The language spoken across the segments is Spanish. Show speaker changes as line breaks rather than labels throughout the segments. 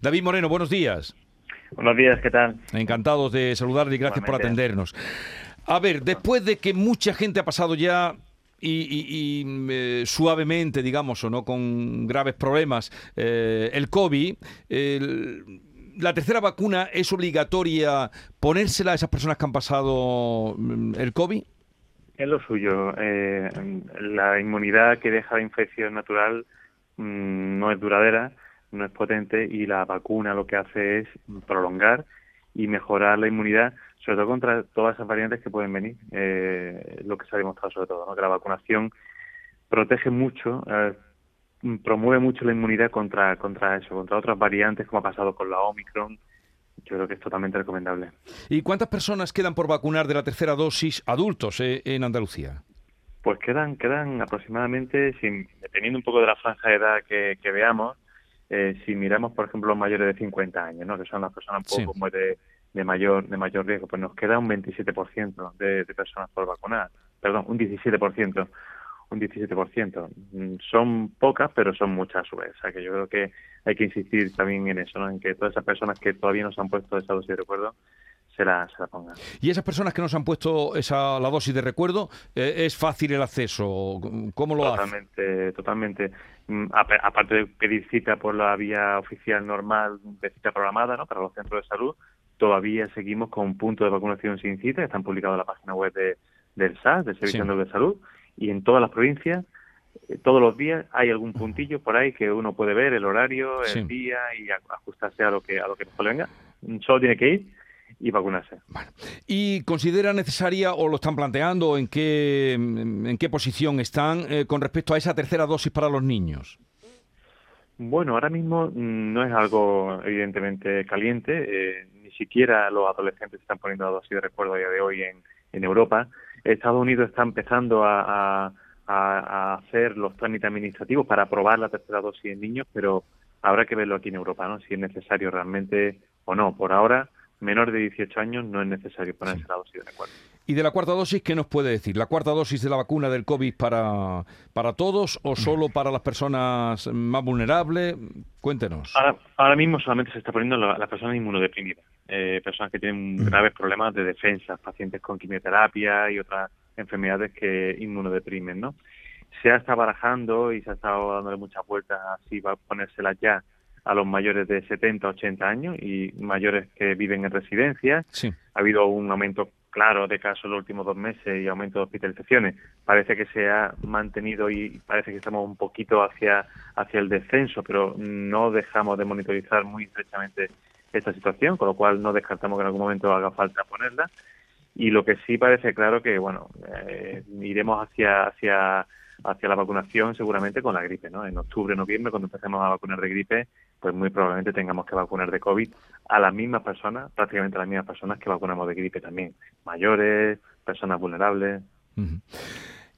David Moreno, buenos días.
Buenos días, ¿qué tal?
Encantados de saludarle y gracias por atendernos. A ver, después de que mucha gente ha pasado ya y, eh, suavemente, digamos, o no con graves problemas, eh, el COVID, la tercera vacuna es obligatoria ponérsela a esas personas que han pasado mm, el COVID.
Es lo suyo. Eh, la inmunidad que deja la infección natural mm, no es duradera, no es potente y la vacuna lo que hace es prolongar y mejorar la inmunidad, sobre todo contra todas esas variantes que pueden venir. Eh, lo que se ha demostrado sobre todo, ¿no? que la vacunación protege mucho, eh, promueve mucho la inmunidad contra, contra eso, contra otras variantes como ha pasado con la Omicron. Yo creo que es totalmente recomendable.
¿Y cuántas personas quedan por vacunar de la tercera dosis adultos eh, en Andalucía?
Pues quedan, quedan aproximadamente, sin, dependiendo un poco de la franja de edad que, veamos, eh, si miramos, por ejemplo, los mayores de 50 años, ¿no? que son las personas un poco de, de, mayor de mayor riesgo, pues nos queda un 27% de, de personas por vacunar, perdón, un 17% un 17%. Mm, son pocas, pero son muchas a su vez. O sea que yo creo que hay que insistir también en eso, ¿no? en que todas esas personas que todavía no se han puesto esa dosis de recuerdo se la, se la pongan.
¿Y esas personas que no se han puesto esa, la dosis de recuerdo, eh, es fácil el acceso? ¿Cómo lo
totalmente, Totalmente, mm, Aparte de pedir cita por la vía oficial normal de cita programada ¿no? para los centros de salud, todavía seguimos con punto de vacunación sin cita, están publicados en la página web de, del SAS, del Servicio de Salud, y en todas las provincias eh, todos los días hay algún puntillo por ahí que uno puede ver el horario, el día y ajustarse a lo que a lo que mejor venga. Solo tiene que ir y vacunarse.
¿Y considera necesaria o lo están planteando en qué en qué posición están eh, con respecto a esa tercera dosis para los niños?
Bueno, ahora mismo mm, no es algo evidentemente caliente. Eh, ni siquiera los adolescentes están poniendo la dosis de recuerdo a día de hoy en, en Europa. Estados Unidos está empezando a, hacer los trámites administrativos para aprobar la tercera dosis en niños, pero habrá que verlo aquí en Europa, ¿no? Si es necesario realmente o no. Por ahora, menor de 18 años no es necesario ponerse la dosis de recuerdo.
¿Y de la cuarta dosis qué nos puede decir? ¿La cuarta dosis de la vacuna del COVID para, para todos o solo para las personas más vulnerables? Cuéntenos.
Ahora, mismo solamente se está poniendo las la personas inmunodeprimidas, eh, personas que tienen graves problemas de defensa, pacientes con quimioterapia y otras enfermedades que inmunodeprimen, ¿no? Se ha estado barajando y se ha estado dándole muchas vueltas si va a ponérselas ya a los mayores de 70, 80 años y mayores que viven en residencias. Ha habido un aumento claro de casos en los últimos dos meses y aumento de hospitalizaciones. Parece que se ha mantenido y parece que estamos un poquito hacia, hacia el descenso, pero no dejamos de monitorizar muy estrechamente esta situación, con lo cual no descartamos que en algún momento haga falta ponerla. Y lo que sí parece claro que, bueno, eh, iremos hacia, hacia, hacia la vacunación seguramente con la gripe, ¿no? En octubre, noviembre, cuando empecemos a vacunar de gripe, pues muy probablemente tengamos que vacunar de COVID a las mismas personas, prácticamente a las mismas personas que vacunamos de gripe también, mayores, personas vulnerables.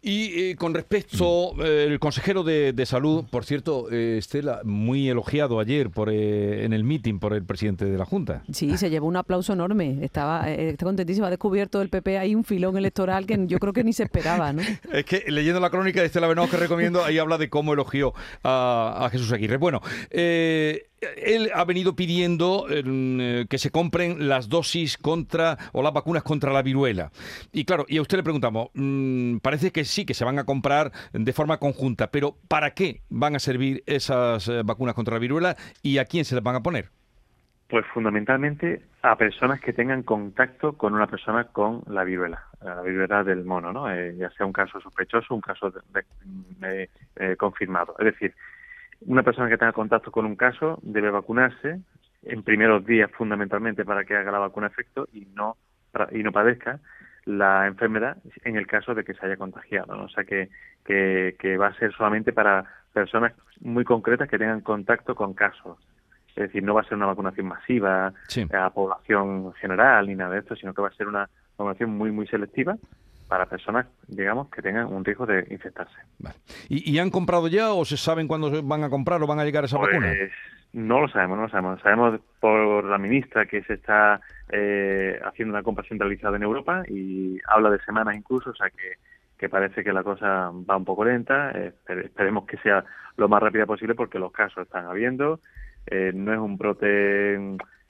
Y eh, con respecto, eh, el consejero de, Salud, por cierto, eh, Estela, muy elogiado ayer por en el meeting por el presidente de la Junta.
Sí, se llevó un aplauso enorme. Estaba está contentísimo. Ha descubierto el PP ahí un filón electoral que yo creo que ni se esperaba, ¿no?
es que leyendo la crónica de Estela Benoist que recomiendo, ahí habla de cómo elogió a, a Jesús Aguirre. Bueno, eh, él ha venido pidiendo eh, que se compren las dosis contra o las vacunas contra la viruela. Y claro, y a usted le preguntamos, mm, parece que sí, que se van a comprar de forma conjunta, pero ¿para qué van a servir esas eh, vacunas contra la viruela y a quién se las van a poner?
Pues fundamentalmente a personas que tengan contacto con una persona con la viruela, la viruela del mono, ¿no? Eh, ya sea un caso sospechoso, un caso confirmado. Es decir, una persona que tenga contacto con un caso debe vacunarse en primeros días fundamentalmente para que haga la vacuna efecto y no y no padezca la enfermedad en el caso de que se haya contagiado. ¿no? O sea que, que, va a ser solamente para personas muy concretas que tengan contacto con casos. Es decir, no va a ser una vacunación masiva a población general ni nada de esto, sino que va a ser una vacunación muy, muy selectiva para personas, digamos, que tengan un riesgo de infectarse.
¿Y, han comprado ya o se saben cuándo van a comprar o van a llegar esa
pues,
vacuna?
No lo sabemos, no lo sabemos. Sabemos por la ministra que se está eh, haciendo una compra centralizada en Europa y habla de semanas incluso, o sea que, que parece que la cosa va un poco lenta. esperemos que sea lo más rápida posible porque los casos están habiendo, eh, no es un brote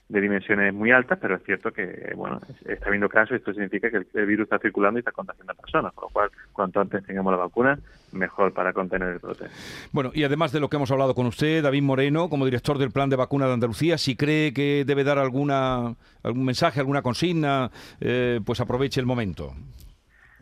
de dimensiones muy altas, pero es cierto que bueno está habiendo casos y esto significa que el, virus está circulando y está contagiando a personas, por lo cual cuanto antes tengamos la vacuna, mejor para contener el brote.
Bueno, y además de lo que hemos hablado con usted, David Moreno, como director del Plan de Vacuna de Andalucía, si cree que debe dar alguna algún mensaje, alguna consigna, eh, pues aproveche el momento.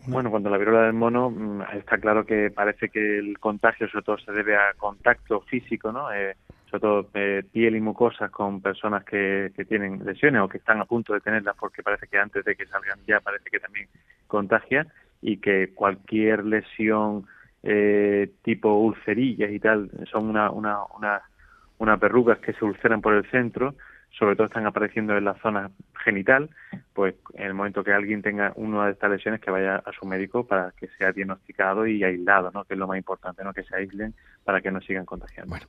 Bueno, cuando la viruela del mono mm, está claro que parece que el contagio sobre todo se debe a contacto físico, ¿no? Eh, sobre todo eh, piel y mucosas con personas que, tienen lesiones o que están a punto de tenerlas porque parece que antes de que salgan ya parece que también contagia y que cualquier lesión eh, tipo ulcerillas y tal son una, una, una, unas verrugas que se ulceran por el centro sobre todo están apareciendo en la zona genital, pues en el momento que alguien tenga una de estas lesiones que vaya a su médico para que sea diagnosticado y aislado, ¿no? que es lo más importante, ¿no? que se aíslen para que no sigan contagiando.
Bueno,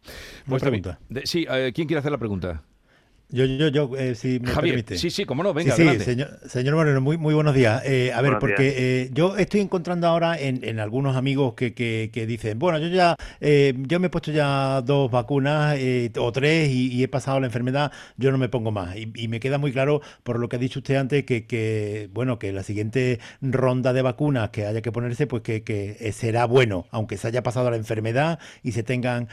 pues pregunta. Sí, eh, ¿quién quiere hacer la pregunta?
Yo, yo, yo, eh, si me permite.
Sí, sí, cómo no, venga,
sí, sí, señor, señor, Moreno, muy, muy buenos días. Eh, a ver, porque eh, yo estoy encontrando ahora en, en algunos amigos que, que, que, dicen, bueno, yo ya eh, yo me he puesto ya dos vacunas eh, o tres y, y, he pasado la enfermedad, yo no me pongo más. Y, y, me queda muy claro, por lo que ha dicho usted antes, que, que bueno, que la siguiente ronda de vacunas que haya que ponerse, pues que, que será bueno, aunque se haya pasado la enfermedad y se tengan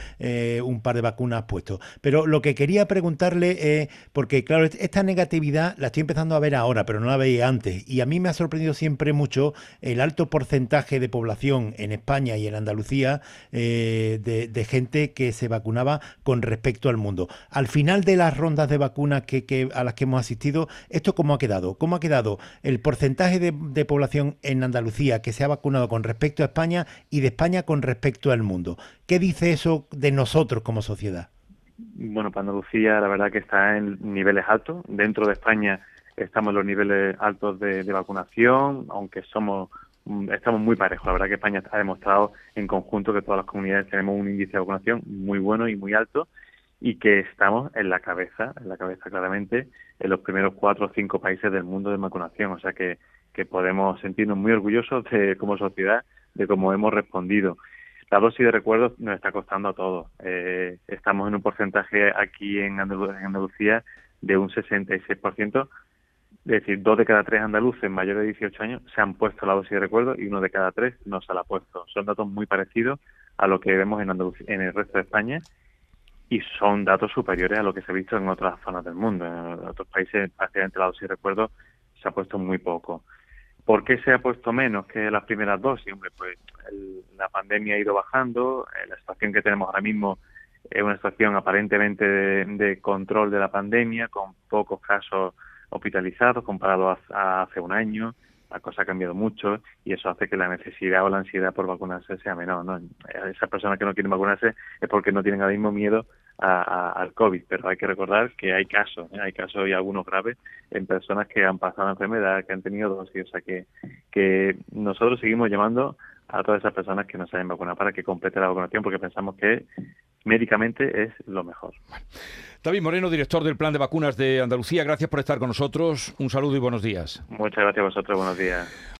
un par de vacunas puestos. Pero lo que quería preguntarle es porque claro, esta negatividad la estoy empezando a ver ahora, pero no la veía antes. Y a mí me ha sorprendido siempre mucho el alto porcentaje de población en España y en Andalucía eh, de, gente que se vacunaba con respecto al mundo. Al final de las rondas de vacunas a las que hemos asistido, ¿esto cómo ha quedado? ¿Cómo ha quedado el porcentaje de población en Andalucía que se ha vacunado con respecto a España y de España con respecto al mundo? ¿Qué dice eso de nosotros como sociedad?
Bueno, para Andalucía la verdad que está en niveles altos. Dentro de España estamos en los niveles altos de, vacunación, aunque somos mm, estamos muy parejos. La verdad que España ha demostrado en conjunto que todas las comunidades tenemos un índice de vacunación muy bueno y muy alto y que estamos en la cabeza, en la cabeza claramente, en los primeros cuatro o cinco países del mundo de vacunación. O sea que, que podemos sentirnos muy orgullosos de como sociedad de cómo hemos respondido la dosis de recuerdos nos está costando a todos. Eh, estamos en un porcentaje aquí en, Andalucía de un 66%, es decir, dos de cada tres andaluces mayores de 18 años se han puesto la dosis de recuerdo y uno de cada tres no se la ha puesto. Son datos muy parecidos a lo que vemos en, en el resto de España y son datos superiores a lo que se ha visto en otras zonas del mundo. En otros países, prácticamente la dosis de recuerdo se ha puesto muy poco. ¿Por qué se ha puesto menos que las primeras dosis? Hombre, pues el, la pandemia ha ido bajando, eh, la situación que tenemos ahora mismo es una situación aparentemente de, control de la pandemia, con pocos casos hospitalizados comparado a, a hace un año, la cosa ha cambiado mucho y eso hace que la necesidad o la ansiedad por vacunarse sea menor. ¿no? Esas personas que no quieren vacunarse es porque no tienen ahora mismo miedo a, a, al COVID, pero hay que recordar que hay casos, ¿eh? hay casos y algunos graves en personas que han pasado la enfermedad, que han tenido dosis, o sea que, que nosotros seguimos llamando a todas esas personas que no se hayan vacunado para que complete la vacunación porque pensamos que médicamente es lo mejor.
David Moreno, director del Plan de Vacunas de Andalucía, gracias por estar con nosotros. Un saludo y buenos días.
Muchas gracias a vosotros, buenos días.